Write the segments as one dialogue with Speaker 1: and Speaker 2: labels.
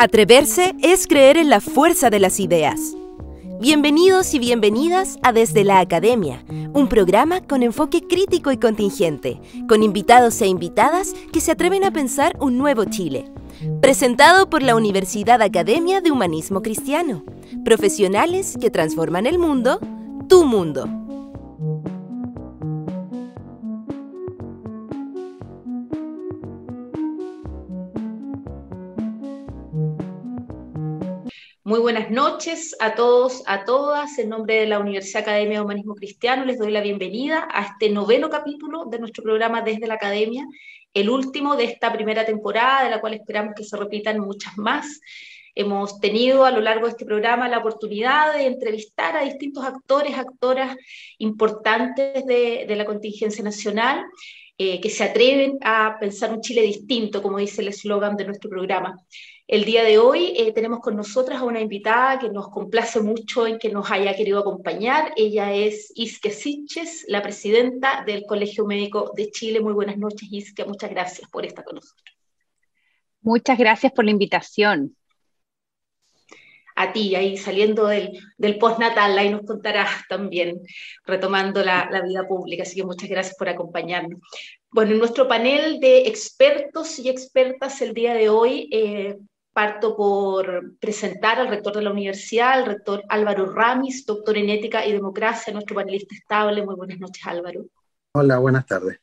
Speaker 1: Atreverse es creer en la fuerza de las ideas. Bienvenidos y bienvenidas a Desde la Academia, un programa con enfoque crítico y contingente, con invitados e invitadas que se atreven a pensar un nuevo Chile. Presentado por la Universidad Academia de Humanismo Cristiano. Profesionales que transforman el mundo, tu mundo.
Speaker 2: Muy buenas noches a todos, a todas. En nombre de la Universidad Academia de Humanismo Cristiano les doy la bienvenida a este noveno capítulo de nuestro programa Desde la Academia, el último de esta primera temporada, de la cual esperamos que se repitan muchas más. Hemos tenido a lo largo de este programa la oportunidad de entrevistar a distintos actores, actoras importantes de, la contingencia nacional, eh, que se atreven a pensar un Chile distinto, como dice el eslogan de nuestro programa. El día de hoy eh, tenemos con nosotras a una invitada que nos complace mucho en que nos haya querido acompañar. Ella es Isque Siches, la presidenta del Colegio Médico de Chile. Muy buenas noches, Isque. Muchas gracias por estar con nosotros.
Speaker 3: Muchas gracias por la invitación.
Speaker 2: A ti, ahí saliendo del, del postnatal, ahí nos contarás también, retomando la, vida pública. Así que muchas gracias por acompañarnos. Bueno, en nuestro panel de expertos y expertas el día de hoy eh, Parto por presentar al rector de la universidad, el rector Álvaro Ramis, doctor en ética y democracia, nuestro panelista estable. Muy buenas noches, Álvaro.
Speaker 4: Hola, buenas tardes.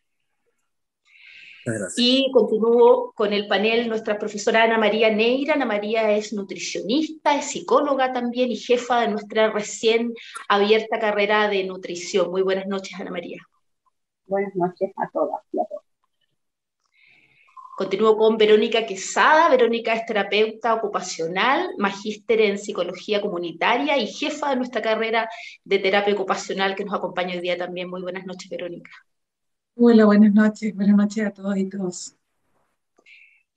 Speaker 2: Y continúo con el panel nuestra profesora Ana María Neira. Ana María es nutricionista, es psicóloga también y jefa de nuestra recién abierta carrera de nutrición. Muy buenas noches, Ana María.
Speaker 5: Buenas noches a todas y a todos.
Speaker 2: Continúo con Verónica Quesada. Verónica es terapeuta ocupacional, magíster en psicología comunitaria y jefa de nuestra carrera de terapia ocupacional que nos acompaña hoy día también. Muy buenas noches, Verónica.
Speaker 6: Hola, buenas noches. Buenas noches a todos y todos.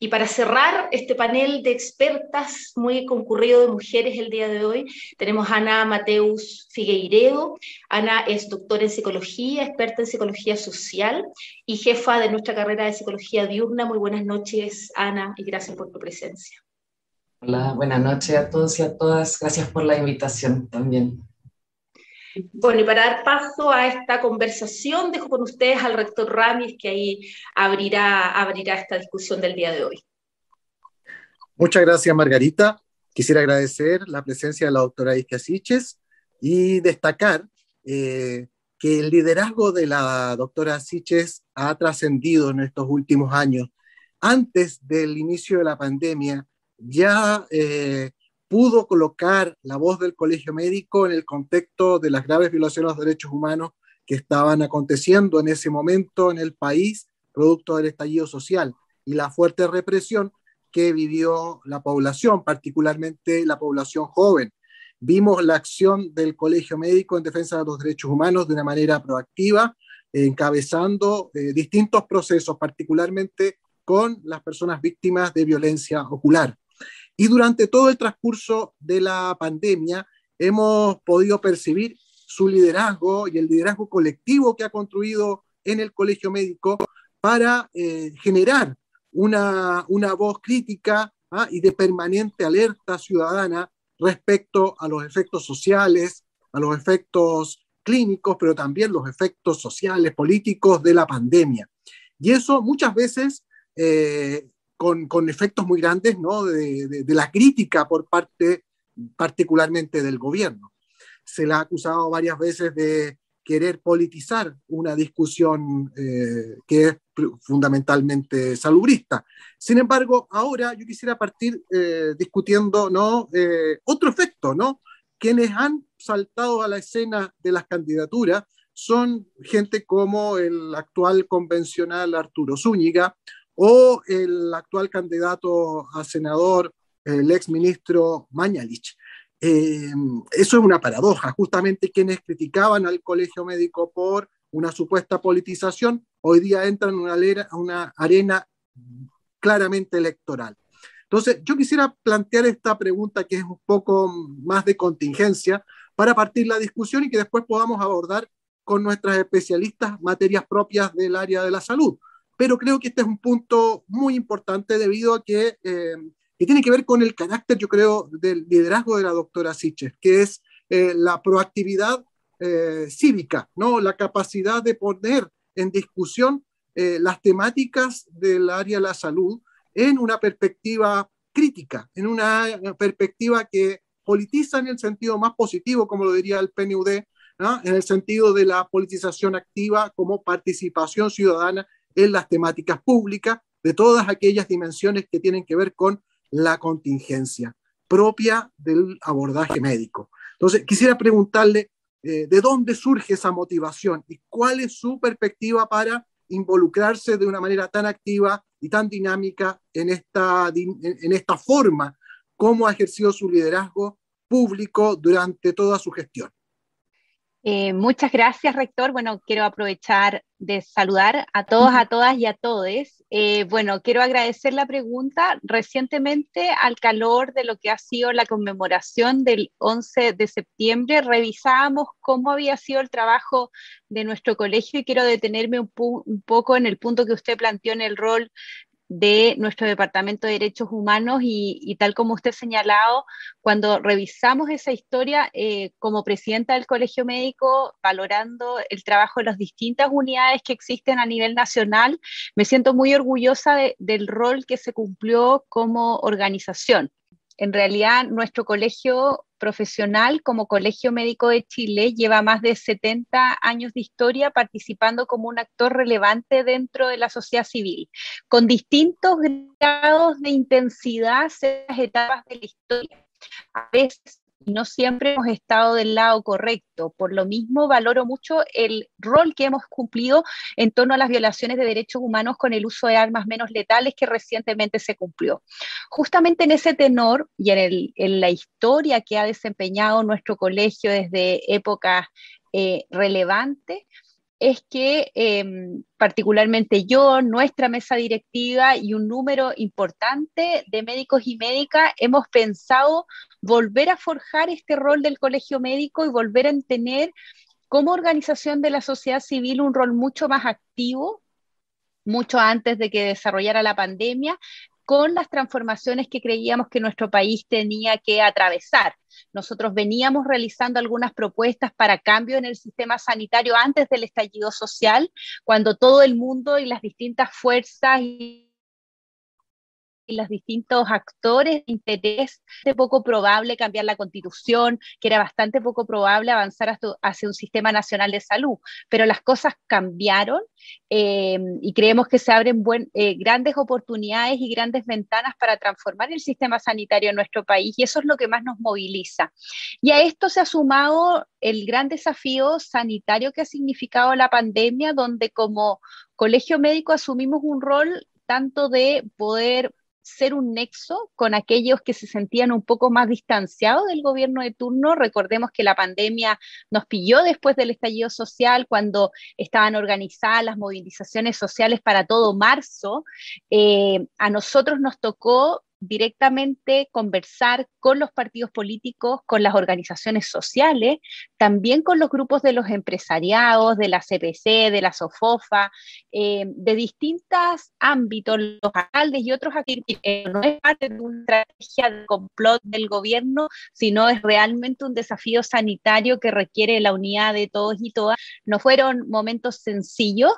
Speaker 2: Y para cerrar este panel de expertas muy concurrido de mujeres el día de hoy, tenemos a Ana Mateus Figueiredo. Ana es doctora en psicología, experta en psicología social y jefa de nuestra carrera de psicología diurna. Muy buenas noches, Ana, y gracias por tu presencia.
Speaker 7: Hola, buenas noches a todos y a todas. Gracias por la invitación también.
Speaker 2: Bueno, y para dar paso a esta conversación, dejo con ustedes al rector Ramis, que ahí abrirá, abrirá esta discusión del día de hoy.
Speaker 4: Muchas gracias, Margarita. Quisiera agradecer la presencia de la doctora Isca Siches y destacar eh, que el liderazgo de la doctora Siches ha trascendido en estos últimos años. Antes del inicio de la pandemia, ya eh, pudo colocar la voz del colegio médico en el contexto de las graves violaciones a los derechos humanos que estaban aconteciendo en ese momento en el país, producto del estallido social y la fuerte represión que vivió la población, particularmente la población joven. Vimos la acción del Colegio Médico en defensa de los derechos humanos de una manera proactiva, encabezando eh, distintos procesos, particularmente con las personas víctimas de violencia ocular. Y durante todo el transcurso de la pandemia hemos podido percibir su liderazgo y el liderazgo colectivo que ha construido en el Colegio Médico para eh, generar una, una, voz crítica ¿ah? y de permanente alerta ciudadana respecto a los efectos sociales, a los efectos clínicos, pero también los efectos sociales, políticos de la pandemia. Y eso muchas veces eh, con, efectos muy grandes ¿no? de, la crítica por parte particularmente del gobierno. Se le ha acusado varias veces de querer politizar una discusión eh, que es fundamentalmente salubrista. Sin embargo, ahora yo quisiera partir eh, discutiendo ¿no? Eh, otro efecto, ¿no? Quienes han saltado a la escena de las candidaturas son gente como el actual convencional Arturo Zúñiga o el actual candidato a senador, el ex ministro Mañalich. Eh, eso es una paradoja. Justamente quienes criticaban al colegio médico por una supuesta politización, hoy día entran en una, una arena claramente electoral. Entonces, yo quisiera plantear esta pregunta que es un poco más de contingencia para partir la discusión y que después podamos abordar con nuestras especialistas materias propias del área de la salud pero creo que este es un punto muy importante debido a que eh, que tiene que ver con el carácter, yo creo, del liderazgo de la doctora Siches, que es eh, la proactividad eh, cívica, ¿no? la capacidad de poner en discusión eh, las temáticas del área de la salud en una perspectiva crítica, en una perspectiva que politiza en el sentido más positivo, como lo diría el PNUD, en el sentido de la politización activa como participación ciudadana en las temáticas públicas de todas aquellas dimensiones que tienen que ver con la contingencia propia del abordaje médico. Entonces, quisiera preguntarle eh, de dónde surge esa motivación y cuál es su perspectiva para involucrarse de una manera tan activa y tan dinámica en esta, en esta forma, cómo ha ejercido su liderazgo público durante toda su gestión.
Speaker 3: Eh, muchas gracias, rector. Bueno, quiero aprovechar de saludar a todos, a todas y a todes. Eh, bueno, quiero agradecer la pregunta. Recientemente, al calor de lo que ha sido la conmemoración del 11 de septiembre, revisábamos cómo había sido el trabajo de nuestro colegio y quiero detenerme un, un poco en el punto que usted planteó en el rol de nuestro Departamento de Derechos Humanos y, tal como usted ha señalado, cuando revisamos esa historia eh, como presidenta del Colegio Médico, valorando el trabajo de las distintas unidades que existen a nivel nacional, me siento muy orgullosa del rol que se cumplió como organización. En realidad, nuestro colegio profesional como Colegio Médico de Chile lleva más de 70 años de historia participando como un actor relevante dentro de la sociedad civil, con distintos grados de intensidad en las etapas de la historia. A veces no siempre hemos estado del lado correcto. Por lo mismo, valoro mucho el rol que hemos cumplido en torno a las violaciones de derechos humanos con el uso de armas menos letales que recientemente se cumplió. Justamente en ese tenor y en, la historia que ha desempeñado nuestro colegio desde épocas eh, relevantes, es que em, particularmente yo, nuestra mesa directiva y un número importante de médicos y médicas hemos pensado volver a forjar este rol del colegio médico y volver a tener como organización de la sociedad civil un rol mucho más activo, mucho antes de que desarrollara la pandemia, con las transformaciones que creíamos que nuestro país tenía que atravesar. Nosotros veníamos realizando algunas propuestas para cambio en el sistema sanitario antes del estallido social, cuando todo el mundo y las distintas fuerzas los distintos actores de interés, de poco probable cambiar la constitución, que era bastante poco probable avanzar hacia un sistema nacional de salud, pero las cosas cambiaron eh, y creemos que se abren eh, grandes oportunidades y grandes ventanas para transformar el sistema sanitario en nuestro país y eso es lo que más nos moviliza. Y a esto se ha sumado el gran desafío sanitario que ha significado la pandemia, donde como colegio médico asumimos un rol tanto de poder ser un nexo con aquellos que se sentían un poco más distanciados del gobierno de turno. Recordemos que la pandemia nos pilló después del estallido social, cuando estaban organizadas las movilizaciones sociales para todo marzo. Eh, a nosotros nos tocó directamente conversar con los partidos políticos, con las organizaciones sociales, también con los grupos de los empresariados, de la CPC, de la SOFOFA, eh, de distintos ámbitos, los alcaldes y otros aquí. no es parte de una estrategia de complot del gobierno, sino es realmente un desafío sanitario que requiere la unidad de todos y todas. No fueron momentos sencillos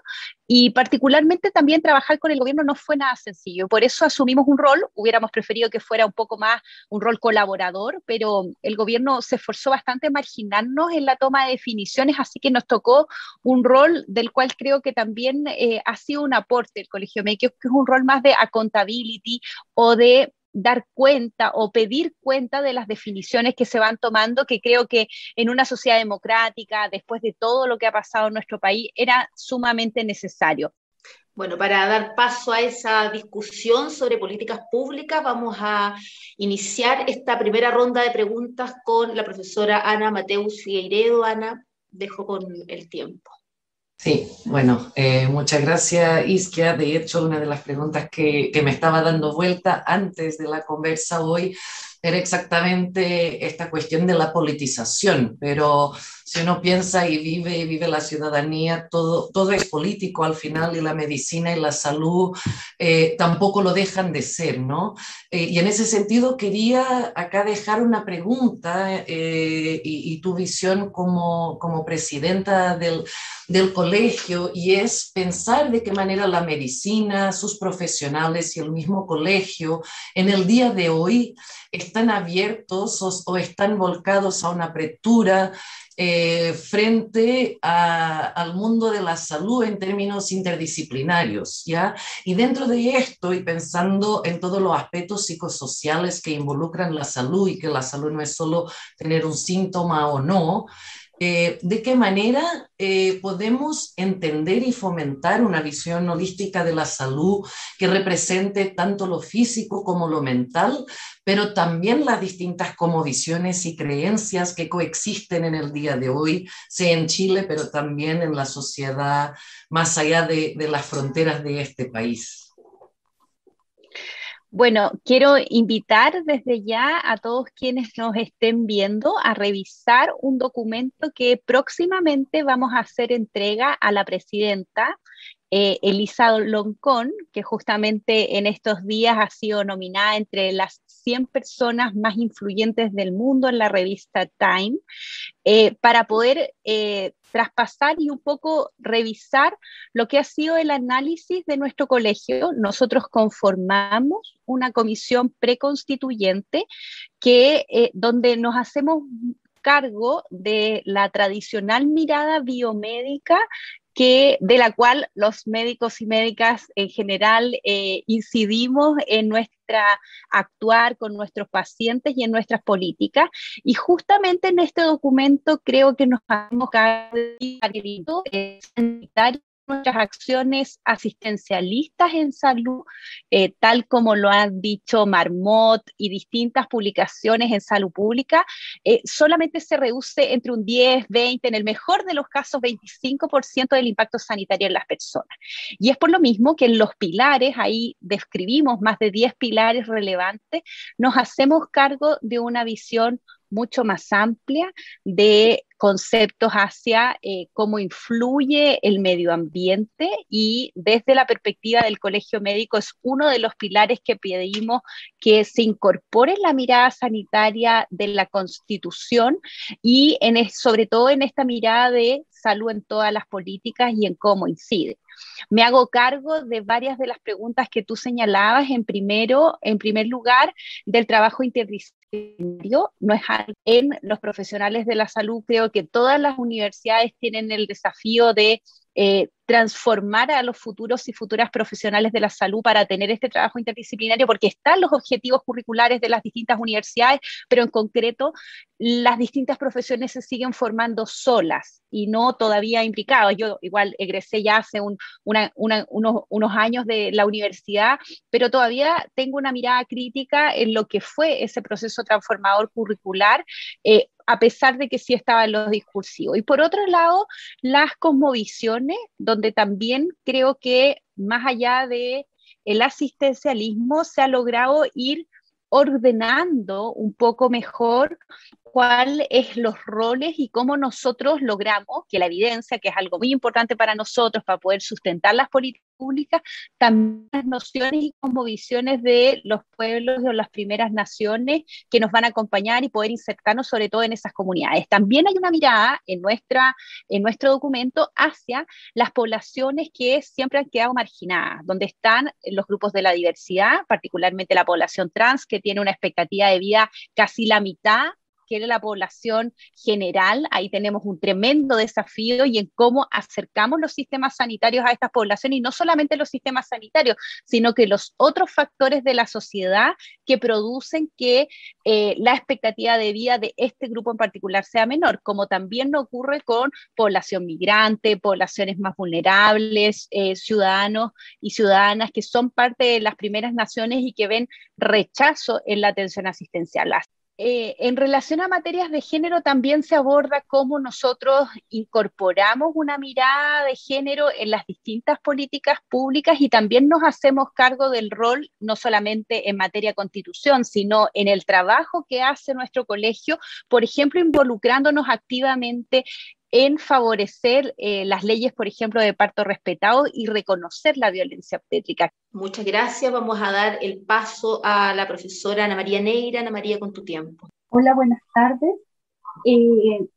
Speaker 3: y particularmente también trabajar con el gobierno no fue nada sencillo. Por eso asumimos un rol, hubiéramos preferido que fuera un poco más un rol colaborador, pero el gobierno se esforzó bastante en marginarnos en la toma de definiciones, así que nos tocó un rol del cual creo que también eh, ha sido un aporte el Colegio Médico, que es un rol más de accountability o de dar cuenta o pedir cuenta de las definiciones que se van tomando, que creo que en una sociedad democrática, después de todo lo que ha pasado en nuestro país, era sumamente necesario.
Speaker 2: Bueno, para dar paso a esa discusión sobre políticas públicas, vamos a iniciar esta primera ronda de preguntas con la profesora Ana Mateus Figueiredo. Ana, dejo con el tiempo.
Speaker 7: Sí, bueno, eh, muchas gracias Isquia. De hecho, una de las preguntas que, que, me estaba dando vuelta antes de la conversa hoy era exactamente esta cuestión de la politización, pero si uno piensa y vive y vive la ciudadanía, todo, todo es político al final y la medicina y la salud eh, tampoco lo dejan de ser, ¿no? Eh, y en ese sentido quería acá dejar una pregunta eh, y, tu visión como, como presidenta del, del colegio y es pensar de qué manera la medicina, sus profesionales y el mismo colegio en el día de hoy están abiertos o, están volcados a una apertura eh, frente al mundo de la salud en términos interdisciplinarios, ¿ya? Y dentro de esto, y pensando en todos los aspectos psicosociales que involucran la salud y que la salud no es solo tener un síntoma o no, eh, de qué manera eh, podemos entender y fomentar una visión holística de la salud que represente tanto lo físico como lo mental, pero también las distintas como visiones y creencias que coexisten en el día de hoy, sea en Chile, pero también en la sociedad más allá de las fronteras de este país.
Speaker 3: Bueno, quiero invitar desde ya a todos quienes nos estén viendo a revisar un documento que próximamente vamos a hacer entrega a la presidenta eh, Elisa Loncón, que justamente en estos días ha sido nominada entre las 100 personas más influyentes del mundo en la revista Time, eh, para poder eh, traspasar y un poco revisar lo que ha sido el análisis de nuestro colegio. Nosotros conformamos una comisión preconstituyente que, eh, donde nos hacemos cargo de la tradicional mirada biomédica de la cual los médicos y médicas en general eh, incidimos en nuestra actuar con nuestros pacientes y en nuestras políticas. Y justamente en este documento creo que nos hacemos cargo nuestras acciones asistencialistas en salud, eh, tal como lo han dicho Marmot y distintas publicaciones en salud pública, eh, solamente se reduce entre un 10, 20, en el mejor de los casos 25% del impacto sanitario en las personas. Y es por lo mismo que en los pilares, ahí describimos más de 10 pilares relevantes, nos hacemos cargo de una visión mucho más amplia de conceptos hacia eh, cómo influye el medio ambiente y desde la perspectiva del colegio médico es uno de los pilares que pedimos que se incorpore la mirada sanitaria de la constitución y en, sobre todo en esta mirada de salud en todas las políticas y en cómo incide. Me hago cargo de varias de las preguntas que tú señalabas. En, primero, en primer lugar, del trabajo interdisciplinario. No es en los profesionales de la salud. Creo que todas las universidades tienen el desafío de eh, transformar a los futuros y futuras profesionales de la salud para tener este trabajo interdisciplinario, porque están los objetivos curriculares de las distintas universidades, pero en concreto las distintas profesiones se siguen formando solas y no todavía implicadas. Yo igual egresé ya hace unos, años de la universidad, pero todavía tengo una mirada crítica en lo que fue ese proceso transformador curricular. Eh, a pesar de que sí estaba en los discursivos. Y por otro lado, las cosmovisiones, donde también creo que más allá de el asistencialismo se ha logrado ir ordenando un poco mejor cuáles es los roles y cómo nosotros logramos que la evidencia, que es algo muy importante para nosotros para poder sustentar las políticas públicas, también las nociones y como visiones de los pueblos o las primeras naciones que nos van a acompañar y poder insertarnos sobre todo en esas comunidades. También hay una mirada en, nuestra, en nuestro documento hacia las poblaciones que siempre han quedado marginadas, donde están los grupos de la diversidad, particularmente la población trans, que tiene una expectativa de vida casi la mitad que la población general. Ahí tenemos un tremendo desafío y en cómo acercamos los sistemas sanitarios a estas poblaciones y no solamente los sistemas sanitarios, sino que los otros factores de la sociedad que producen que eh, la expectativa de vida de este grupo en particular sea menor, como también ocurre con población migrante, poblaciones más vulnerables, eh, ciudadanos y ciudadanas que son parte de las primeras naciones y que ven rechazo en la atención asistencial eh, en relación a materias de género también se aborda cómo nosotros incorporamos una mirada de género en las distintas políticas públicas y también nos hacemos cargo del rol no solamente en materia constitución, sino en el trabajo que hace nuestro colegio, por ejemplo, involucrándonos activamente en favorecer eh, las leyes, por ejemplo, de parto respetado y reconocer la violencia obstétrica.
Speaker 2: Muchas gracias. Vamos a dar el paso a la profesora Ana María Neira. Ana María, con tu tiempo.
Speaker 5: Hola, buenas tardes. Eh,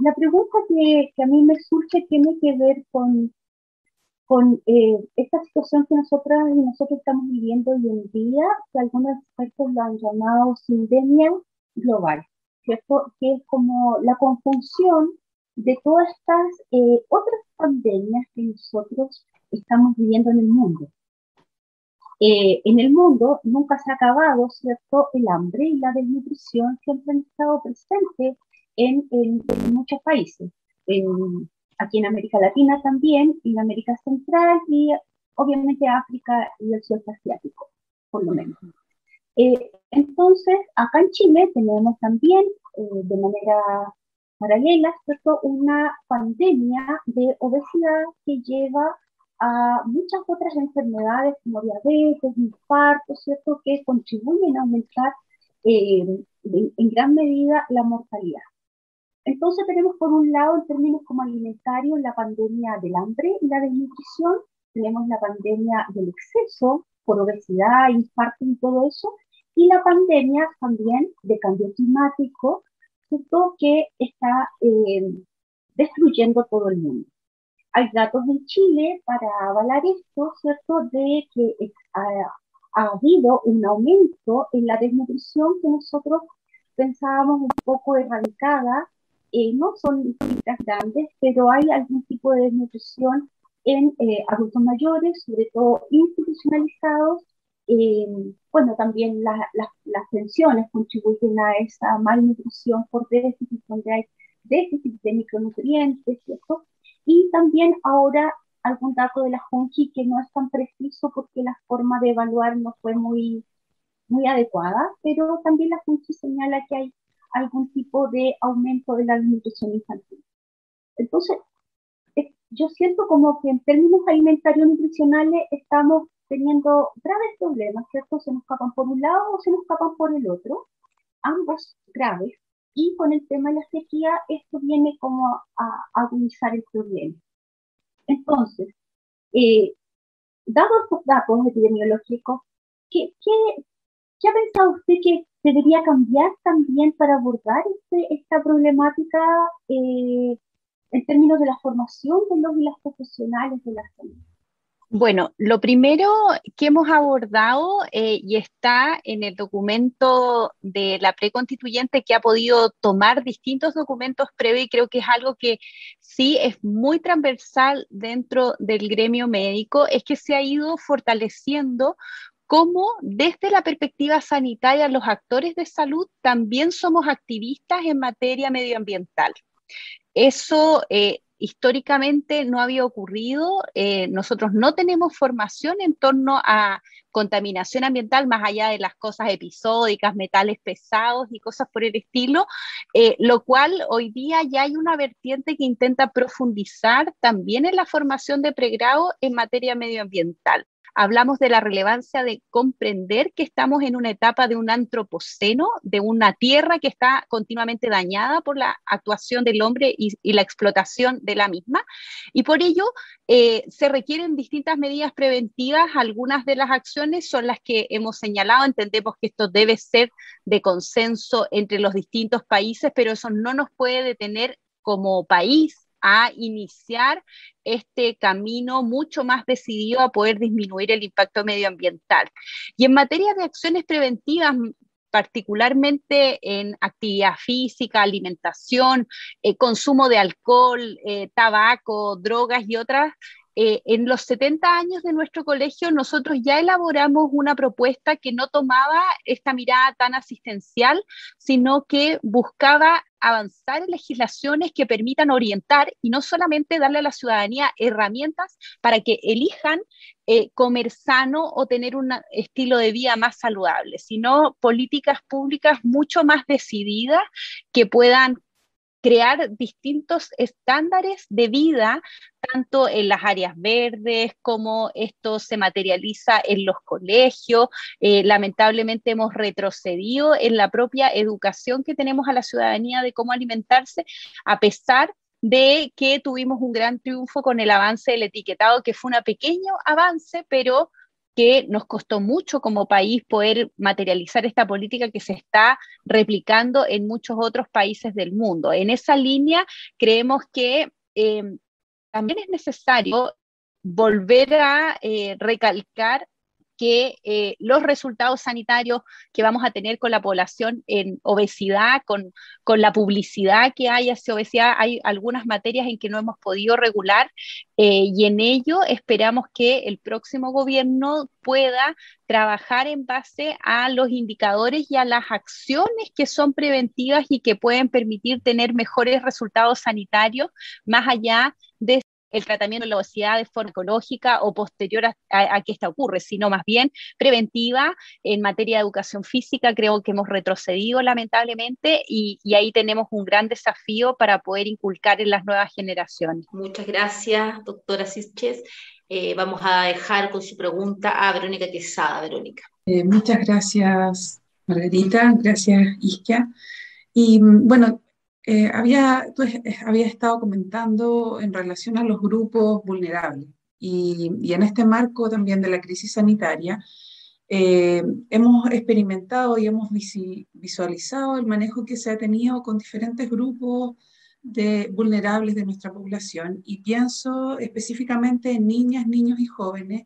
Speaker 5: la pregunta que, a mí me surge tiene que ver con, con eh, esta situación que nosotras y nosotros estamos viviendo hoy en día, que algunos expertos lo han llamado sindemia global, ¿cierto? Que es como la conjunción de todas estas eh, otras pandemias que nosotros estamos viviendo en el mundo. Eh, en el mundo nunca se ha acabado, ¿cierto? El hambre y la desnutrición siempre han estado presentes en, muchos países. aquí en América Latina también, en América Central y obviamente África y el sudeste asiático, por lo menos. Eh, entonces, acá en Chile tenemos también, de manera paralela, ¿cierto? Una pandemia de obesidad que lleva a muchas otras enfermedades como diabetes, infarto, ¿cierto? Que contribuyen a aumentar eh, en gran medida la mortalidad. Entonces tenemos por un lado en términos como alimentarios la pandemia del hambre y la desnutrición, tenemos la pandemia del exceso por obesidad, infarto y todo eso, y la pandemia también de cambio climático, que está eh, destruyendo todo el mundo. Hay datos en Chile para avalar esto, ¿cierto? De que ha, habido un aumento en la desnutrición que nosotros pensábamos un poco erradicada. Eh, no son cifras grandes, pero hay algún tipo de desnutrición en eh, adultos mayores, sobre todo institucionalizados, eh, bueno, también las pensiones contribuyen a esa malnutrición por déficit, donde hay déficit de micronutrientes, ¿cierto? Y también ahora algún dato de la JUNCI que no es tan preciso porque la forma de evaluar no fue muy, muy adecuada, pero también la JUNCI señala que hay algún tipo de aumento de la nutrición infantil. Entonces, yo siento como que en términos alimentarios nutricionales estamos teniendo graves problemas, ¿cierto? Se nos escapan por un lado o se nos escapan por el otro, ambos graves, y con el tema de la sequía esto viene como a, agudizar el problema. Entonces, eh, dados estos datos epidemiológicos, ¿qué, qué, ha pensado usted que debería cambiar también para abordar este, esta problemática eh, en términos de la formación de los y las profesionales de la salud?
Speaker 3: Bueno, lo primero que hemos abordado eh, y está en el documento de la preconstituyente que ha podido tomar distintos documentos previos y creo que es algo que sí es muy transversal dentro del gremio médico, es que se ha ido fortaleciendo cómo desde la perspectiva sanitaria los actores de salud también somos activistas en materia medioambiental. Eso eh, históricamente no había ocurrido. Eh, nosotros no tenemos formación en torno a contaminación ambiental más allá de las cosas episódicas, metales pesados y cosas por el estilo, eh, lo cual hoy día ya hay una vertiente que intenta profundizar también en la formación de pregrado en materia medioambiental hablamos de la relevancia de comprender que estamos en una etapa de un antropoceno, de una tierra que está continuamente dañada por la actuación del hombre y, la explotación de la misma. Y por ello eh, se requieren distintas medidas preventivas. Algunas de las acciones son las que hemos señalado. Entendemos que esto debe ser de consenso entre los distintos países, pero eso no nos puede detener como país a iniciar este camino mucho más decidido a poder disminuir el impacto medioambiental. Y en materia de acciones preventivas, particularmente en actividad física, alimentación, eh, consumo de alcohol, eh, tabaco, drogas y otras, eh, en los 70 años de nuestro colegio nosotros ya elaboramos una propuesta que no tomaba esta mirada tan asistencial, sino que buscaba avanzar en legislaciones que permitan orientar y no solamente darle a la ciudadanía herramientas para que elijan eh, comer sano o tener un estilo de vida más saludable, sino políticas públicas mucho más decididas que puedan crear distintos estándares de vida, tanto en las áreas verdes como esto se materializa en los colegios. Eh, lamentablemente hemos retrocedido en la propia educación que tenemos a la ciudadanía de cómo alimentarse, a pesar de que tuvimos un gran triunfo con el avance del etiquetado, que fue un pequeño avance, pero que nos costó mucho como país poder materializar esta política que se está replicando en muchos otros países del mundo. En esa línea, creemos que eh, también es necesario volver a eh, recalcar que eh, los resultados sanitarios que vamos a tener con la población en obesidad, con, con, la publicidad que hay hacia obesidad, hay algunas materias en que no hemos podido regular eh, y en ello esperamos que el próximo gobierno pueda trabajar en base a los indicadores y a las acciones que son preventivas y que pueden permitir tener mejores resultados sanitarios más allá de el tratamiento de la obesidad de forma ecológica o posterior a, que esta ocurre, sino más bien preventiva en materia de educación física. Creo que hemos retrocedido lamentablemente y, ahí tenemos un gran desafío para poder inculcar en las nuevas generaciones.
Speaker 2: Muchas gracias, doctora Sisches. Eh, vamos a dejar con su pregunta a Verónica Quesada. Verónica.
Speaker 6: Eh, muchas gracias, Margarita. Gracias, Isquia. Y mm, bueno, eh, había, tú había estado comentando en relación a los grupos vulnerables y, y en este marco también de la crisis sanitaria, eh, hemos experimentado y hemos visualizado el manejo que se ha tenido con diferentes grupos de vulnerables de nuestra población y pienso específicamente en niñas, niños y jóvenes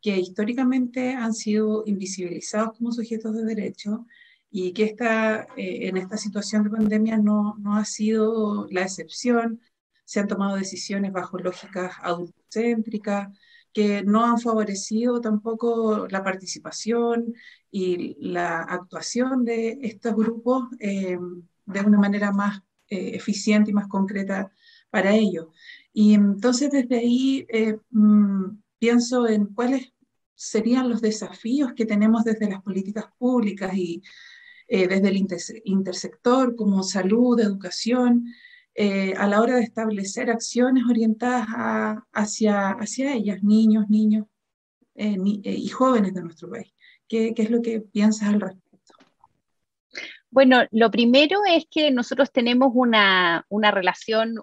Speaker 6: que históricamente han sido invisibilizados como sujetos de derecho y que esta, eh, en esta situación de pandemia no, no, ha sido la excepción. Se han tomado decisiones bajo lógicas adultocéntricas que no han favorecido tampoco la participación y la actuación de estos grupos eh, de una manera más eh, eficiente y más concreta para ellos. Y entonces desde ahí mm, pienso en cuáles serían los desafíos que tenemos desde las políticas públicas y eh, desde el intersector como salud, educación, eh, a la hora de establecer acciones orientadas hacia, hacia ellas, niños, niños eh, y jóvenes de nuestro país. ¿Qué, ¿Qué, es lo que piensas al respecto?
Speaker 3: Bueno, lo primero es que nosotros tenemos una, una relación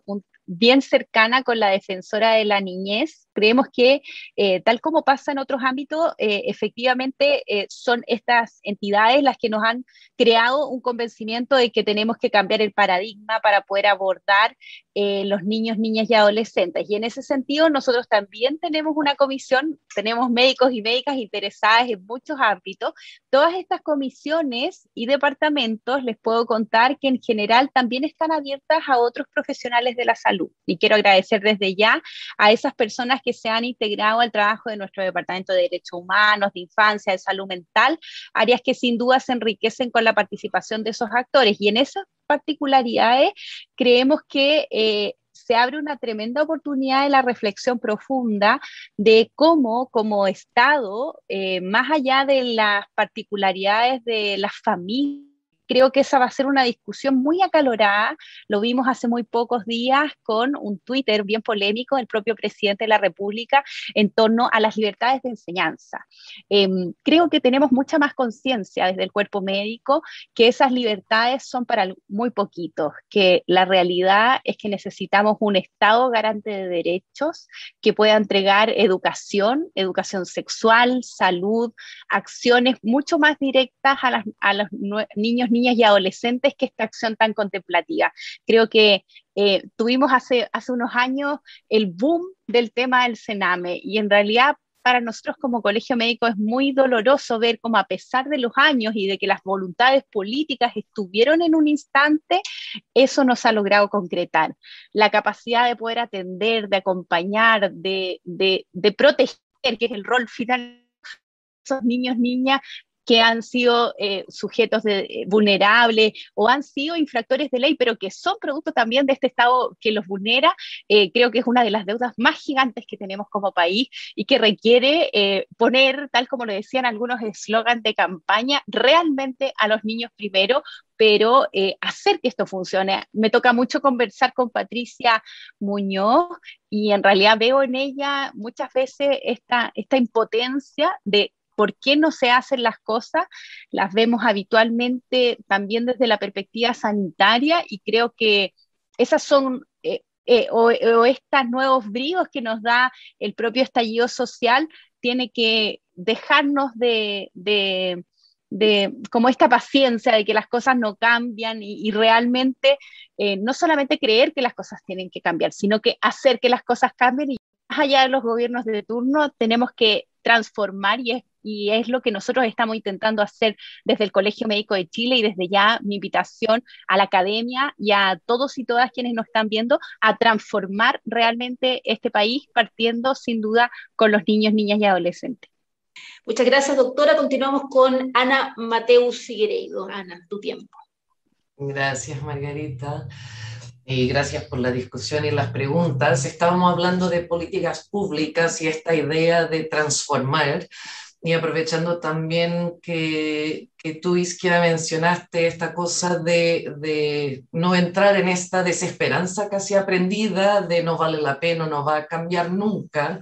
Speaker 3: bien cercana con la defensora de la niñez creemos que, eh, tal como pasa en otros ámbitos, eh, efectivamente eh, son estas entidades las que nos han creado un convencimiento de que tenemos que cambiar el paradigma para poder abordar los niños, niñas y adolescentes. Y en ese sentido, nosotros también tenemos una comisión, tenemos médicos y médicas interesadas en muchos ámbitos. Todas estas comisiones y departamentos, les puedo contar que en general también están abiertas a otros profesionales de la salud. Y quiero agradecer desde ya a esas personas que se han integrado al trabajo de nuestro Departamento de Derechos Humanos, de Infancia, de Salud Mental, áreas que sin duda se enriquecen con la participación de esos actores. Y en esas particularidades creemos que... Eh, se abre una tremenda oportunidad de la reflexión profunda de cómo como Estado, eh, más allá de las particularidades de las familias, Creo que esa va a ser una discusión muy acalorada. Lo vimos hace muy pocos días con un Twitter bien polémico del propio presidente de la República en torno a las libertades de enseñanza. Em, creo que tenemos mucha más conciencia desde el cuerpo médico que esas libertades son para muy poquitos, que la realidad es que necesitamos un Estado garante de derechos que pueda entregar educación, educación sexual, salud, acciones mucho más directas a, a los niños niñas y adolescentes que esta acción tan contemplativa. Creo que eh, tuvimos hace, hace unos años el boom del tema del Sename y en realidad para nosotros como colegio médico es muy doloroso ver cómo a pesar de los años y de que las voluntades políticas estuvieron en un instante, eso no se ha logrado concretar. La capacidad de poder atender, de acompañar, de, de, de proteger, que es el rol final de esos niños, niñas, que han sido eh, sujetos de, eh, vulnerables o han sido infractores de ley, pero que son producto también de este Estado que los vulnera, eh, creo que es una de las deudas más gigantes que tenemos como país y que requiere poner, tal como lo decían algunos eslogans de campaña, realmente a los niños primero, pero hacer que esto funcione. Me toca mucho conversar con Patricia Muñoz y en realidad veo en ella muchas veces esta, esta impotencia de por qué no se hacen las cosas, las vemos habitualmente también desde la perspectiva sanitaria y creo que esas son, eh, eh, o, estos nuevos bríos que nos da el propio estallido social, tiene que dejarnos de, como esta paciencia de que las cosas no cambian y, realmente eh, no solamente creer que las cosas tienen que cambiar, sino que hacer que las cosas cambien y más allá de los gobiernos de turno tenemos que transformar y es y es lo que nosotros estamos intentando hacer desde el Colegio Médico de Chile y desde ya mi invitación a la academia y a todos y todas quienes nos están viendo a transformar realmente este país partiendo sin duda con los niños, niñas y adolescentes.
Speaker 2: Muchas gracias, doctora. Continuamos con Ana Mateus Figueiredo. Ana, tu tiempo.
Speaker 7: Gracias, Margarita. Y gracias por la discusión y las preguntas. Estábamos hablando de políticas públicas y esta idea de transformar. Y aprovechando también que, que tú, Isquia, mencionaste esta cosa de, de, no entrar en esta desesperanza casi aprendida de no vale la pena, no va a cambiar nunca.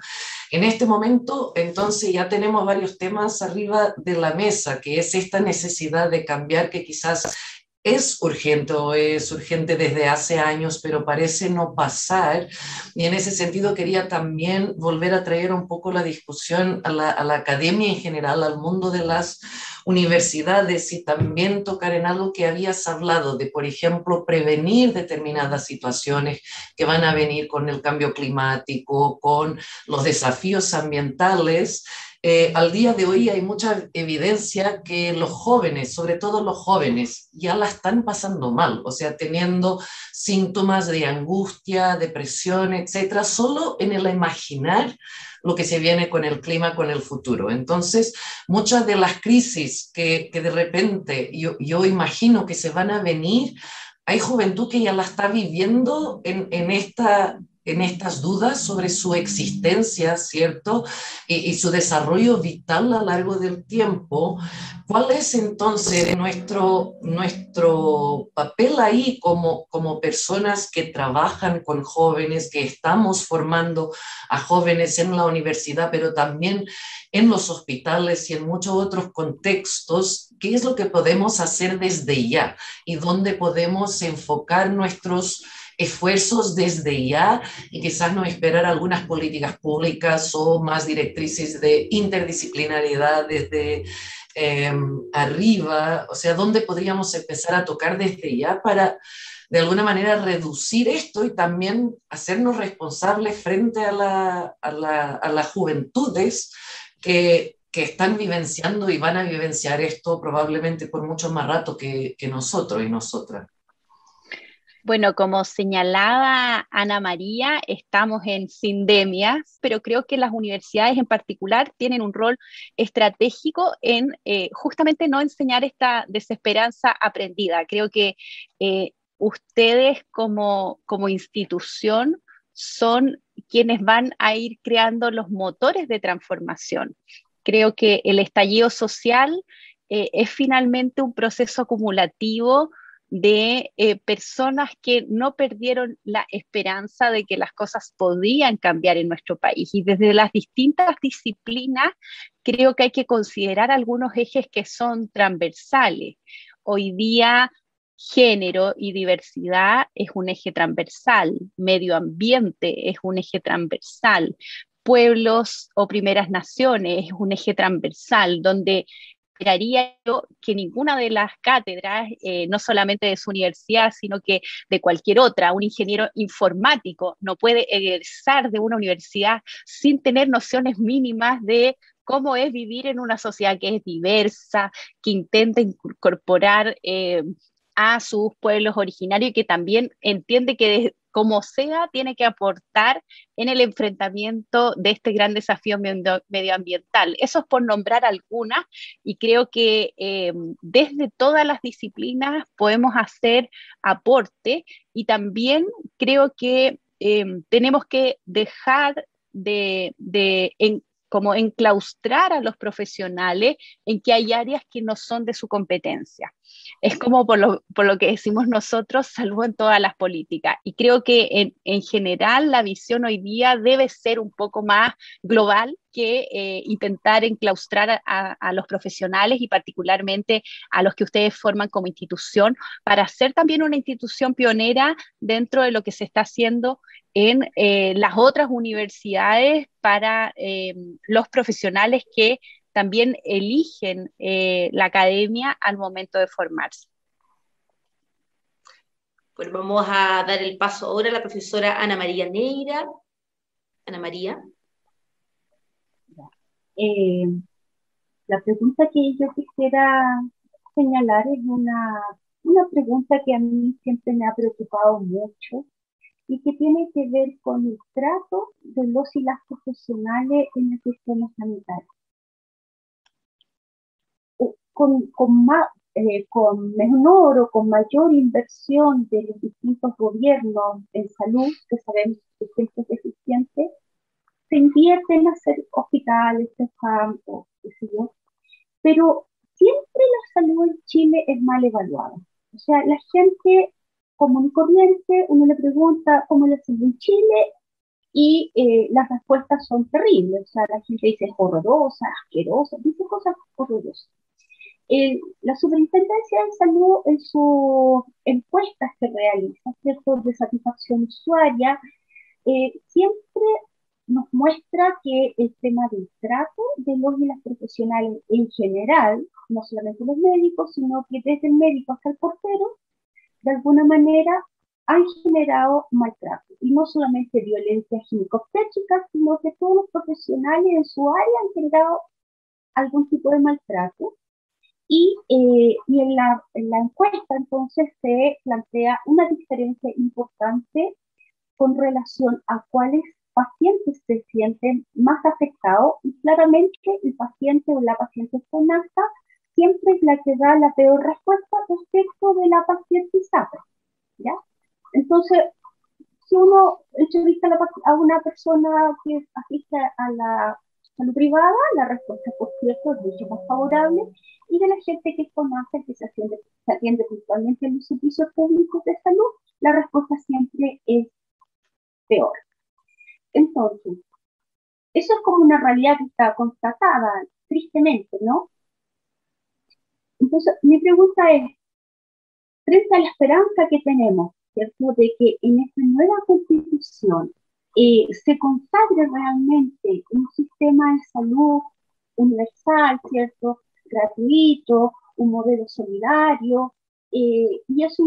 Speaker 7: En este momento, entonces, ya tenemos varios temas arriba de la mesa, que es esta necesidad de cambiar que quizás es urgente es urgente desde hace años, pero parece no pasar. Y en ese sentido quería también volver a traer un poco la discusión a la, a la academia en general, al mundo de las universidades y también tocar en algo que habías hablado de, por ejemplo, prevenir determinadas situaciones que van a venir con el cambio climático, con los desafíos ambientales eh, al día de hoy hay mucha evidencia que los jóvenes, sobre todo los jóvenes, ya la están pasando mal, o sea, teniendo síntomas de angustia, depresión, etcétera, solo en el imaginar lo que se viene con el clima, con el futuro. Entonces, muchas de las crisis que, de repente yo, yo imagino que se van a venir, hay juventud que ya la está viviendo en, en esta en estas dudas sobre su existencia, ¿cierto? Y, su desarrollo vital a lo largo del tiempo. ¿Cuál es entonces nuestro, nuestro papel ahí como, como personas que trabajan con jóvenes, que estamos formando a jóvenes en la universidad, pero también en los hospitales y en muchos otros contextos? ¿Qué es lo que podemos hacer desde ya y dónde podemos enfocar nuestros esfuerzos desde ya y quizás no esperar algunas políticas públicas o más directrices de interdisciplinariedad desde em, arriba, o sea, ¿dónde podríamos empezar a tocar desde ya para de alguna manera reducir esto y también hacernos responsables frente a, la, a, la, a las juventudes que, que, están vivenciando y van a vivenciar esto probablemente por mucho más rato que, que nosotros y nosotras.
Speaker 3: Bueno, como señalaba Ana María, estamos en sindemias, pero creo que las universidades en particular tienen un rol estratégico en eh, justamente no enseñar esta desesperanza aprendida. Creo que eh, ustedes como, como institución son quienes van a ir creando los motores de transformación. Creo que el estallido social eh, es finalmente un proceso acumulativo de eh, personas que no perdieron la esperanza de que las cosas podían cambiar en nuestro país. Y desde las distintas disciplinas, creo que hay que considerar algunos ejes que son transversales. Hoy día, género y diversidad es un eje transversal, medio ambiente es un eje transversal, pueblos o primeras naciones es un eje transversal, donde esperaría yo que ninguna de las cátedras, eh, no solamente de su universidad, sino que de cualquier otra, un ingeniero informático no puede egresar de una universidad sin tener nociones mínimas de cómo es vivir en una sociedad que es diversa, que intenta incorporar eh, a sus pueblos originarios y que también entiende que como sea tiene que aportar en el enfrentamiento de este gran desafío medioambiental. Eso es por nombrar algunas y creo que eh, desde todas las disciplinas podemos hacer aporte y también creo que eh, tenemos que dejar de, de como enclaustrar a los profesionales en que hay áreas que no son de su competencia. Es como por lo, por lo que decimos nosotros, salvo en todas las políticas. Y creo que en, en general la visión hoy día debe ser un poco más global que eh, intentar enclaustrar a, a, los profesionales y particularmente a los que ustedes forman como institución para ser también una institución pionera dentro de lo que se está haciendo en eh, las otras universidades para eh, los profesionales que también eligen eh, la academia al momento de formarse.
Speaker 2: Pues vamos a dar el paso ahora a la profesora Ana María Neira. Ana María.
Speaker 5: la pregunta que yo quisiera señalar es una, una pregunta que a mí siempre me ha preocupado mucho y que tiene que ver con el trato de los y las profesionales en el sistema sanitario. Eh, con, con, más, eh, con menor o con mayor inversión de los distintos gobiernos en salud, que sabemos que es deficiente, se invierte en hacer hospitales, campos, qué sé yo, pero siempre la salud en Chile es mal evaluada. O sea, la gente común y corriente, uno le pregunta cómo le sigue en Chile y eh, las respuestas son terribles. O sea, la gente dice horrorosa, asquerosa, dice cosas horrorosas. la Superintendencia de Salud en sus encuestas que realiza, ¿cierto? De satisfacción usuaria, eh, siempre nos muestra que el tema del trato de los y las profesionales en general, no solamente los médicos, sino que desde el médico hasta el portero, de alguna manera han generado maltrato. Y no solamente violencia ginecobstétrica, sino que todos los profesionales en su área han generado algún tipo de maltrato. Y, eh, y en, la, en la encuesta entonces se plantea una diferencia importante con relación a cuáles pacientes se sienten más afectados y claramente el paciente o la paciente con siempre es la que da la peor respuesta respecto de la paciente ¿ya? Entonces, si uno entrevista a una persona que asiste a la salud privada, la respuesta, por cierto, es mucho más favorable, y de la gente que conoce, que se atiende, se atiende principalmente en los servicios públicos de salud, la respuesta siempre es peor. Entonces, eso es como una realidad que está constatada, tristemente, ¿no? Entonces, mi pregunta es, frente a la esperanza que tenemos, ¿cierto?, de que en esta nueva constitución eh, se consagre realmente un sistema de salud universal, ¿cierto?, gratuito, un modelo solidario, eh, y eso,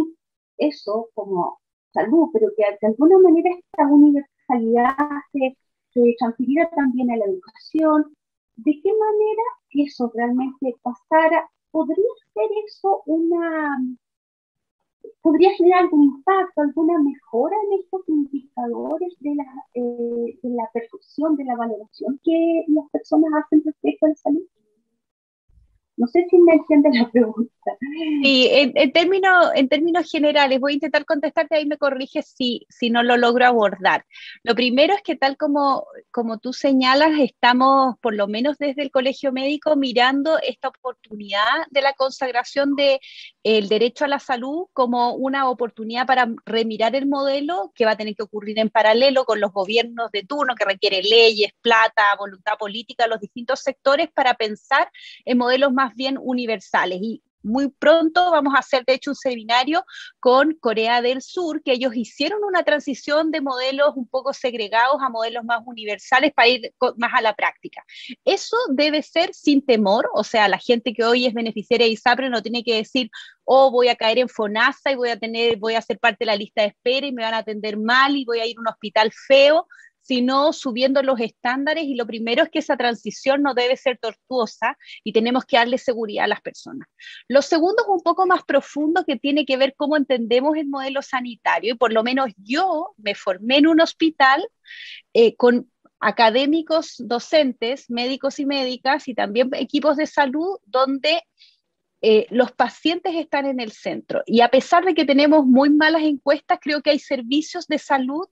Speaker 5: eso como salud, pero que de alguna manera esta universalidad se, se transfiriera también a la educación, ¿de qué manera eso realmente pasara ¿podría ser eso una, podría generar algún impacto, alguna mejora en estos indicadores de la, eh, de la percepción, de la valoración que las personas hacen respecto a la salud? No sé si me entiende la pregunta.
Speaker 3: Sí, en, términos, en términos generales, voy a intentar contestarte, ahí me corriges si, si no lo logro abordar. Lo primero es que tal como, como tú señalas, estamos por lo menos desde el Colegio Médico mirando esta oportunidad de la consagración del el derecho a la salud como una oportunidad para remirar el modelo que va a tener que ocurrir en paralelo con los gobiernos de turno que requiere leyes, plata, voluntad política, los distintos sectores para pensar en modelos más bien universales. Y muy pronto vamos a hacer, de hecho, un seminario con Corea del Sur, que ellos hicieron una transición de modelos un poco segregados a modelos más universales para ir más a la práctica. Eso debe ser sin temor, o sea, la gente que hoy es beneficiaria de ISAPRE no tiene que decir, oh, voy a caer en FONASA y voy a tener, voy a ser parte de la lista de espera y me van a atender mal y voy a ir a un hospital feo sino subiendo los estándares y lo primero es que esa transición no debe ser tortuosa y tenemos que darle seguridad a las personas. Lo segundo es un poco más profundo que tiene que ver cómo entendemos el modelo sanitario y por lo menos yo me formé en un hospital eh, con académicos, docentes, médicos y médicas y también equipos de salud donde eh, los pacientes están en el centro. Y a pesar de que tenemos muy malas encuestas, creo que hay servicios de salud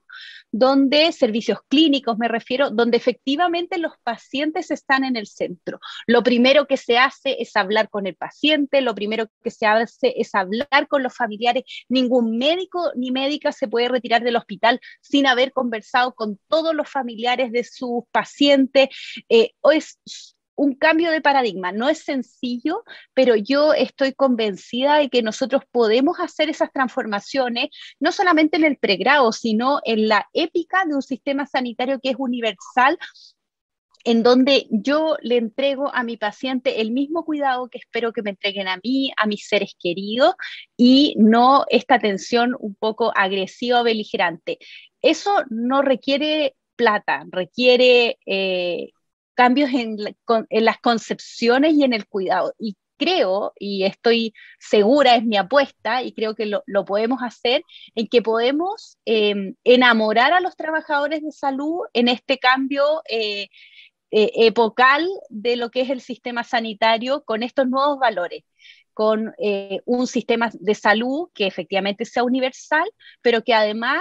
Speaker 3: donde, servicios clínicos me refiero, donde efectivamente los pacientes están en el centro. Lo primero que se hace es hablar con el paciente, lo primero que se hace es hablar con los familiares. Ningún médico ni médica se puede retirar del hospital sin haber conversado con todos los familiares de sus pacientes. Eh, es un cambio de paradigma. No es sencillo, pero yo estoy convencida de que nosotros podemos hacer esas transformaciones, no solamente en el pregrado, sino en la épica de un sistema sanitario que es universal en donde yo le entrego a mi paciente el mismo cuidado que espero que me entreguen a mí, a mis seres queridos, y no esta atención un poco agresiva o beligerante. Eso no requiere plata, requiere eh, cambios en, las concepciones y en el cuidado. Y creo, y estoy segura, es mi apuesta, y creo que lo, podemos hacer, en que podemos em, enamorar a los trabajadores de salud en este cambio eh, eh, epocal de lo que es el sistema sanitario con estos nuevos valores con eh, un sistema de salud que efectivamente sea universal, pero que además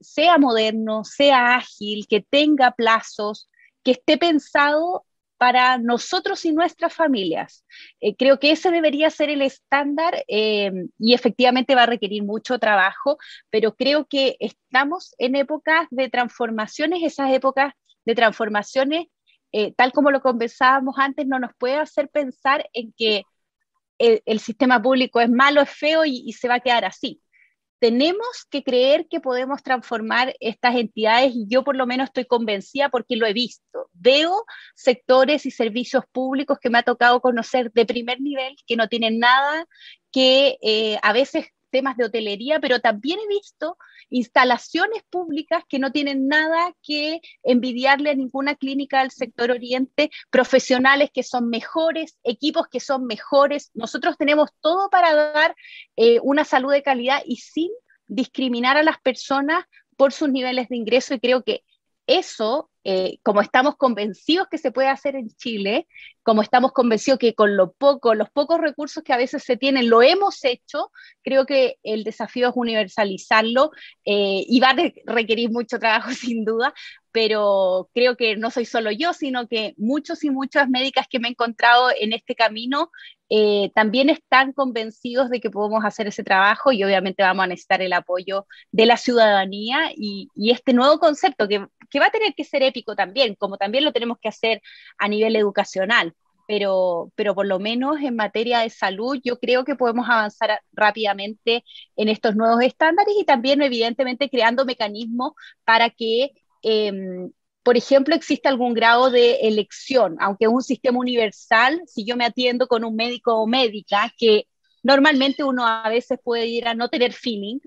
Speaker 3: sea moderno, sea ágil, que tenga plazos, que esté pensado para nosotros y nuestras familias. Eh, creo que ese debería ser el estándar eh, y efectivamente va a requerir mucho trabajo, pero creo que estamos en épocas de transformaciones, esas épocas de transformaciones, eh, tal como lo conversábamos antes, no nos puede hacer pensar en que el, sistema público es malo, es feo y se va a quedar así tenemos que creer que podemos transformar estas entidades y yo por lo menos estoy convencida porque lo he visto. Veo sectores y servicios públicos que me ha tocado conocer de primer nivel que no tienen nada que eh, a veces temas de hotelería, pero también he visto instalaciones públicas que no tienen nada que envidiarle a ninguna clínica del sector oriente, profesionales que son mejores, equipos que son mejores. Nosotros tenemos todo para dar eh, una salud de calidad y sin discriminar a las personas por sus niveles de ingreso y creo que eso, eh, como estamos convencidos que se puede hacer en Chile, como estamos convencidos que con lo poco, los pocos recursos que a veces se tienen, lo hemos hecho, creo que el desafío es universalizarlo eh, y va a requerir mucho trabajo sin duda, pero creo que no soy solo yo, sino que muchos y muchas médicas que me he encontrado en este camino eh, también están convencidos de que podemos hacer ese trabajo y obviamente vamos a necesitar el apoyo de la ciudadanía y, este nuevo concepto que, que, va a tener que ser épico también, como también lo tenemos que hacer a nivel educacional. Pero, pero por lo menos en materia de salud yo creo que podemos avanzar rápidamente en estos nuevos estándares y también evidentemente creando mecanismos para que Em, por ejemplo, existe algún grado de elección, aunque es un sistema universal, si yo me atiendo con un médico o médica, que normalmente uno a veces puede ir a no tener feeling,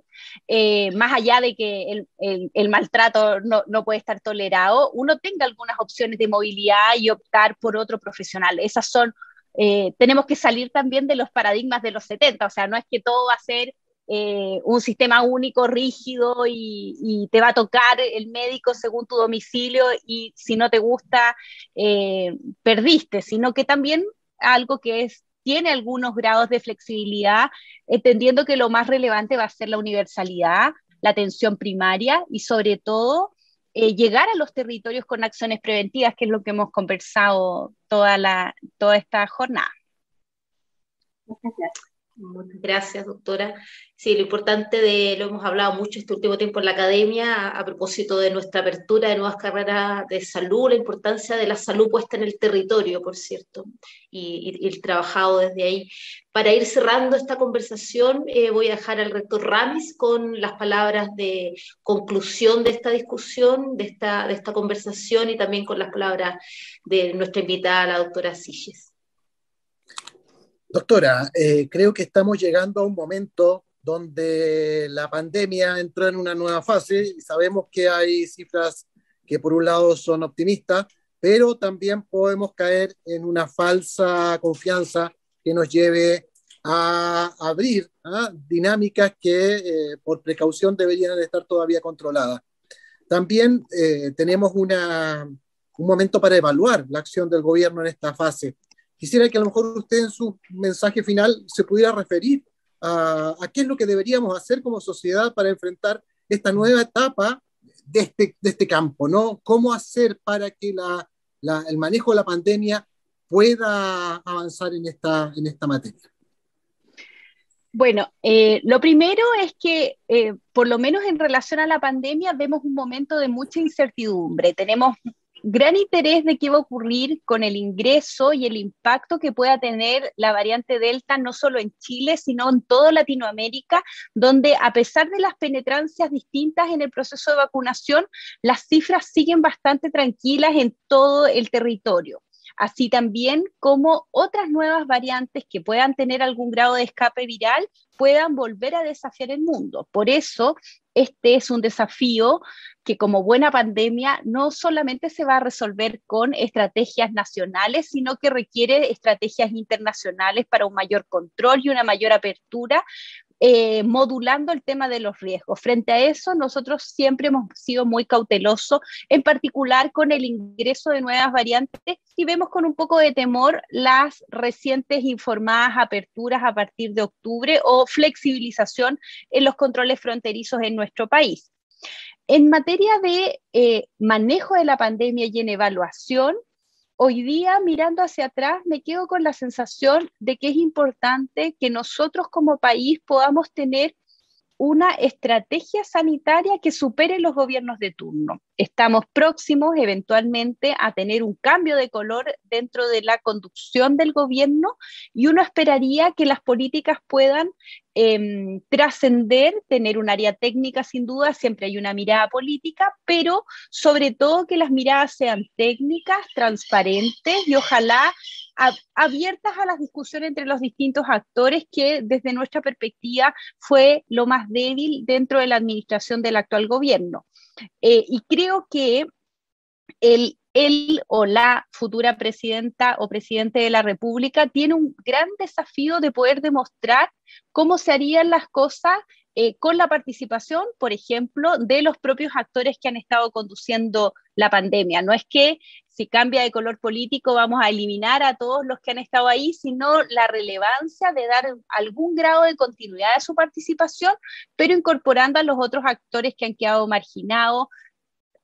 Speaker 3: eh, más allá de que el, maltrato no, no, puede estar tolerado, uno tenga algunas opciones de movilidad y optar por otro profesional. Esas son, eh, tenemos que salir también de los paradigmas de los 70, o sea, no es que todo va a ser eh, un sistema único, rígido y, te va a tocar el médico según tu domicilio y si no te gusta, eh, perdiste, sino que también algo que es, tiene algunos grados de flexibilidad, entendiendo que lo más relevante va a ser la universalidad, la atención primaria y sobre todo eh, llegar a los territorios con acciones preventivas, que es lo que hemos conversado toda, la, toda esta jornada.
Speaker 5: Muchas gracias.
Speaker 2: Gracias, doctora. Sí, lo importante de, lo hemos hablado mucho este último tiempo en la academia, a, propósito de nuestra apertura de nuevas carreras de salud, la importancia de la salud puesta en el territorio, por cierto, y, el trabajado desde ahí. Para ir cerrando esta conversación, eh, voy a dejar al rector Ramis con las palabras de conclusión de esta discusión, de esta, de esta conversación y también con las palabras de nuestra invitada, la doctora Siges.
Speaker 4: Doctora, eh, creo que estamos llegando a un momento donde la pandemia entró en una nueva fase y sabemos que hay cifras que por un lado son optimistas, pero también podemos caer en una falsa confianza que nos lleve a abrir ¿ah? dinámicas que eh, por precaución deberían estar todavía controladas. También eh, tenemos un momento para evaluar la acción del gobierno en esta fase. Quisiera que a lo mejor usted en su mensaje final se pudiera referir a, qué es lo que deberíamos hacer como sociedad para enfrentar esta nueva etapa de este, este campo, ¿no? ¿Cómo hacer para que el manejo de la pandemia pueda avanzar en esta, en esta materia?
Speaker 3: Bueno, eh, lo primero es que, eh, por lo menos en relación a la pandemia, vemos un momento de mucha incertidumbre. Tenemos gran interés de qué va a ocurrir con el ingreso y el impacto que pueda tener la variante Delta, no solo en Chile, sino en toda Latinoamérica, donde a pesar de las penetrancias distintas en el proceso de vacunación, las cifras siguen bastante tranquilas en todo el territorio así también como otras nuevas variantes que puedan tener algún grado de escape viral puedan volver a desafiar el mundo. Por eso, este es un desafío que como buena pandemia no solamente se va a resolver con estrategias nacionales, sino que requiere estrategias internacionales para un mayor control y una mayor apertura, eh, modulando el tema de los riesgos. Frente a eso, nosotros siempre hemos sido muy cautelosos, en particular con el ingreso de nuevas variantes y vemos con un poco de temor las recientes informadas aperturas a partir de octubre o flexibilización en los controles fronterizos en nuestro país. En materia de eh, manejo de la pandemia y en evaluación, hoy día mirando hacia atrás me quedo con la sensación de que es importante que nosotros como país podamos tener una estrategia sanitaria que supere los gobiernos de turno. Estamos próximos eventualmente a tener un cambio de color dentro de la conducción del gobierno y uno esperaría que las políticas puedan em, trascender, tener un área técnica sin duda, siempre hay una mirada política, pero sobre todo que las miradas sean técnicas, transparentes y ojalá abiertas a las discusiones entre los distintos actores, que desde nuestra perspectiva fue lo más débil dentro de la administración del actual gobierno. Eh, y creo que el, él o la futura presidenta o presidente de la República tiene un gran desafío de poder demostrar cómo se harían las cosas eh, con la participación, por ejemplo, de los propios actores que han estado conduciendo la pandemia. No es que si cambia de color político vamos a eliminar a todos los que han estado ahí, sino la relevancia de dar algún grado de continuidad de su participación, pero incorporando a los otros actores que han quedado marginados,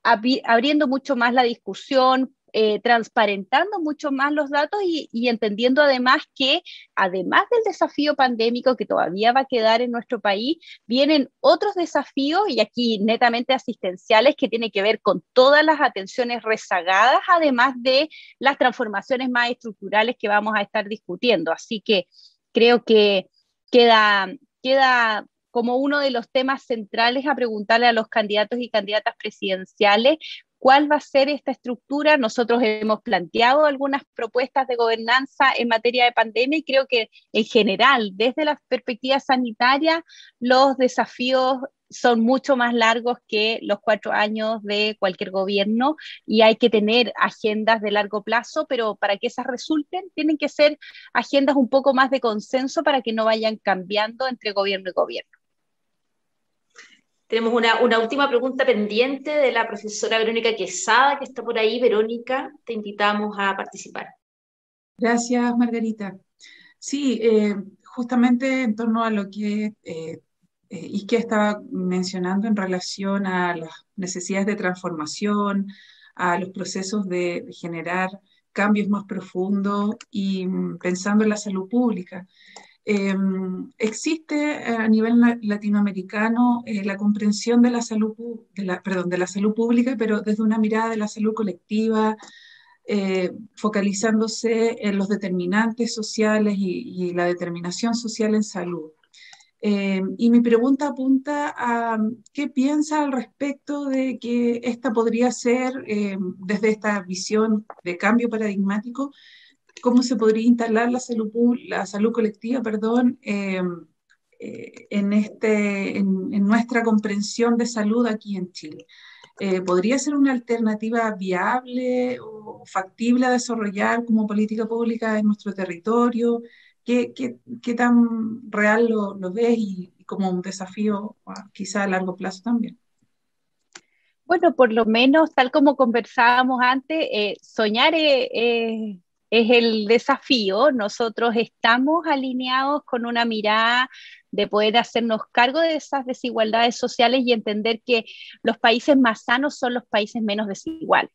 Speaker 3: abriendo mucho más la discusión, eh, transparentando mucho más los datos y, entendiendo además que, además del desafío pandémico que todavía va a quedar en nuestro país, vienen otros desafíos y aquí netamente asistenciales que tienen que ver con todas las atenciones rezagadas, además de las transformaciones más estructurales que vamos a estar discutiendo. Así que creo que queda, queda como uno de los temas centrales a preguntarle a los candidatos y candidatas presidenciales cuál va a ser esta estructura. Nosotros hemos planteado algunas propuestas de gobernanza en materia de pandemia y creo que en general, desde la perspectiva sanitaria, los desafíos son mucho más largos que los cuatro años de cualquier gobierno y hay que tener agendas de largo plazo, pero para que esas resulten tienen que ser agendas un poco más de consenso para que no vayan cambiando entre gobierno y gobierno.
Speaker 2: Tenemos una, última pregunta pendiente de la profesora Verónica Quesada, que está por ahí. Verónica, te invitamos a participar.
Speaker 6: Gracias, Margarita. Sí, eh, justamente en torno a lo que eh, eh estaba mencionando en relación a las necesidades de transformación, a los procesos de, generar cambios más profundos y mm, pensando en la salud pública. Em, existe a nivel latinoamericano eh, la comprensión de la salud, de la, perdón, de la salud pública, pero desde una mirada de la salud colectiva, eh, focalizándose en los determinantes sociales y, la determinación social en salud. Eh, y mi pregunta apunta a qué piensa al respecto de que esta podría ser, eh, desde esta visión de cambio paradigmático, cómo se podría instalar la salud, la salud colectiva perdón, en, este, en nuestra comprensión de salud aquí en Chile. Eh, ¿podría ser una alternativa viable o factible a desarrollar como política pública en nuestro territorio? ¿Qué, qué, tan real lo, lo ves y, como un desafío quizá a largo plazo también?
Speaker 3: Bueno, por lo menos, tal como conversábamos antes, eh, soñar es, es el desafío. Nosotros estamos alineados con una mirada de poder hacernos cargo de esas desigualdades sociales y entender que los países más sanos son los países menos desiguales.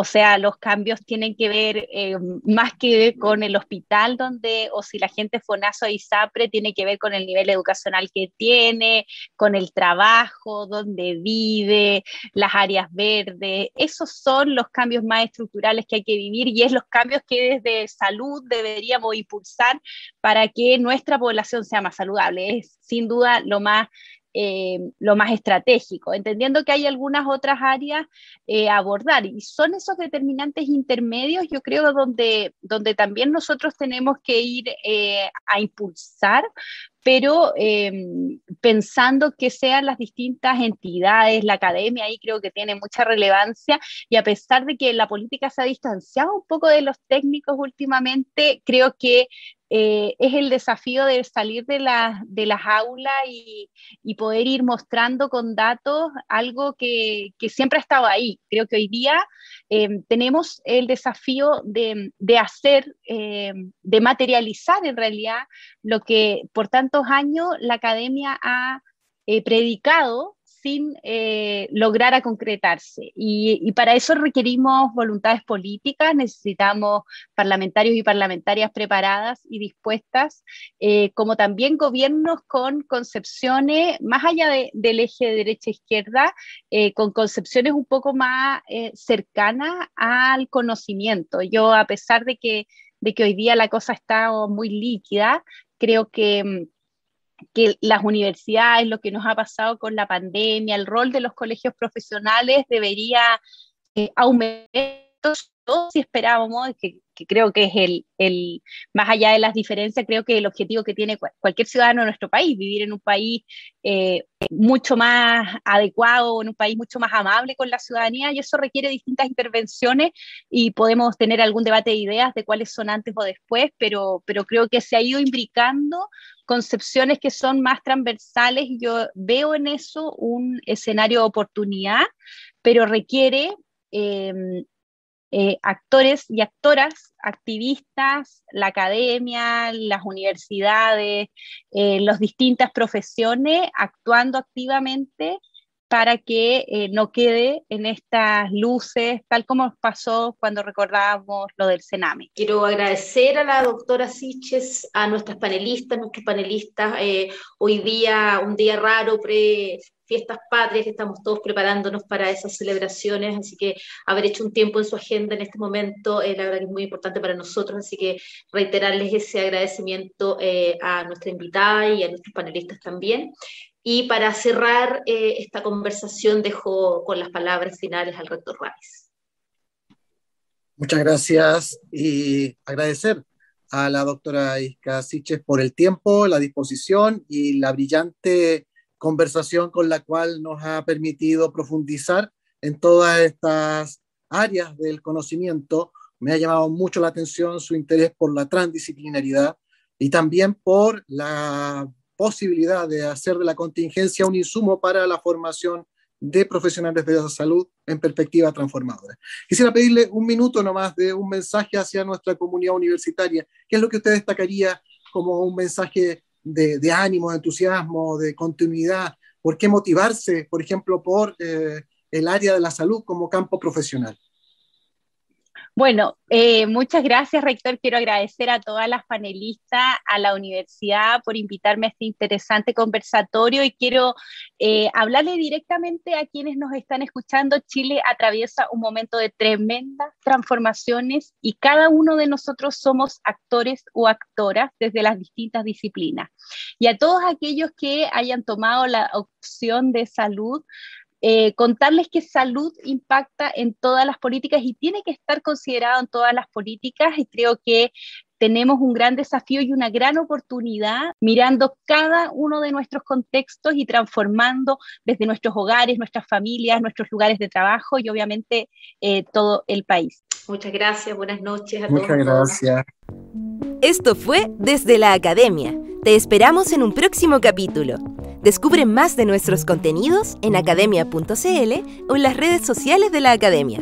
Speaker 3: O sea, los cambios tienen que ver eh, más que con el hospital donde, o si la gente nazo y ISAPRE, tiene que ver con el nivel educacional que tiene, con el trabajo, donde vive, las áreas verdes. Esos son los cambios más estructurales que hay que vivir y es los cambios que desde salud deberíamos impulsar para que nuestra población sea más saludable. Es sin duda lo más eh, lo más estratégico, entendiendo que hay algunas otras áreas eh, a abordar. Y son esos determinantes intermedios, yo creo, donde, donde también nosotros tenemos que ir eh, a impulsar pero pensando que sean las distintas entidades, la academia ahí creo que tiene mucha relevancia y a pesar de que la política se ha distanciado un poco de los técnicos últimamente, creo que eh, es el desafío de salir de, de las aulas y, poder ir mostrando con datos algo que, siempre ha estado ahí. Creo que hoy día eh, tenemos el desafío de, hacer, eh, de materializar en realidad lo que por tantos años la academia ha predicado sin eh, lograr a concretarse. Y, para eso requerimos voluntades políticas, necesitamos parlamentarios y parlamentarias preparadas y dispuestas, eh, como también gobiernos con concepciones, más allá del eje de derecha-izquierda, e con concepciones un poco más cercanas al conocimiento. Yo, a pesar de que, de que hoy día la cosa está muy líquida, creo que mm, que las universidades, lo que nos ha pasado con la pandemia, el rol de los colegios profesionales debería eh, aumentar. Si esperábamos, que, creo que es el, el, más allá de las diferencias, creo que el objetivo que tiene cualquier ciudadano de nuestro país, vivir en un país eh, mucho más adecuado, en un país mucho más amable con la ciudadanía, y eso requiere distintas intervenciones y podemos tener algún debate de ideas de cuáles son antes o después, pero, pero creo que se ha ido imbricando concepciones que son más transversales y yo veo en eso un escenario de oportunidad, pero requiere eh, eh, actores y actoras, activistas, la academia, las universidades, eh, las distintas profesiones actuando activamente para que eh, no quede en estas luces, tal como pasó cuando recordábamos lo del Sename.
Speaker 2: Quiero agradecer a la doctora Siches, a nuestras panelistas, nuestros panelistas, hoy día, un día raro, pre fiestas patrias, que estamos todos preparándonos para esas celebraciones, así que haber hecho un tiempo en su agenda en este momento, eh, la verdad que es muy importante para nosotros, así que reiterarles ese agradecimiento eh, a nuestra invitada y a nuestros panelistas también. Y para cerrar eh, esta conversación, dejo con las palabras finales al rector Ramos.
Speaker 4: Muchas gracias y agradecer a la doctora Isca Siches por el tiempo, la disposición y la brillante conversación con la cual nos ha permitido profundizar en todas estas áreas del conocimiento. Me ha llamado mucho la atención su interés por la transdisciplinaridad y también por la posibilidad de hacer de la contingencia un insumo para la formación de profesionales de la salud en perspectiva transformadora. Quisiera pedirle un minuto nomás de un mensaje hacia nuestra comunidad universitaria. ¿Qué es lo que usted destacaría como un mensaje de, ánimo, de entusiasmo, de continuidad? ¿Por qué motivarse, por ejemplo, por eh, el área de la salud como campo profesional?
Speaker 3: Bueno, eh, muchas gracias, rector. Quiero agradecer a todas las panelistas, a la universidad por invitarme a este interesante conversatorio y quiero eh, hablarle directamente a quienes nos están escuchando. Chile atraviesa un momento de tremendas transformaciones y cada uno de nosotros somos actores o actoras desde las distintas disciplinas. Y a todos aquellos que hayan tomado la opción de salud, eh, contarles que salud impacta en todas las políticas y tiene que estar considerado en todas las políticas y creo que tenemos un gran desafío y una gran oportunidad mirando cada uno de nuestros contextos y transformando desde nuestros hogares, nuestras familias, nuestros lugares de trabajo y obviamente eh, todo el país.
Speaker 2: Muchas gracias, buenas noches a
Speaker 4: todos. Muchas gracias.
Speaker 1: Esto fue Desde la Academia. Te esperamos en un próximo capítulo. Descubre más de nuestros contenidos en academia.cl o en las redes sociales de la Academia.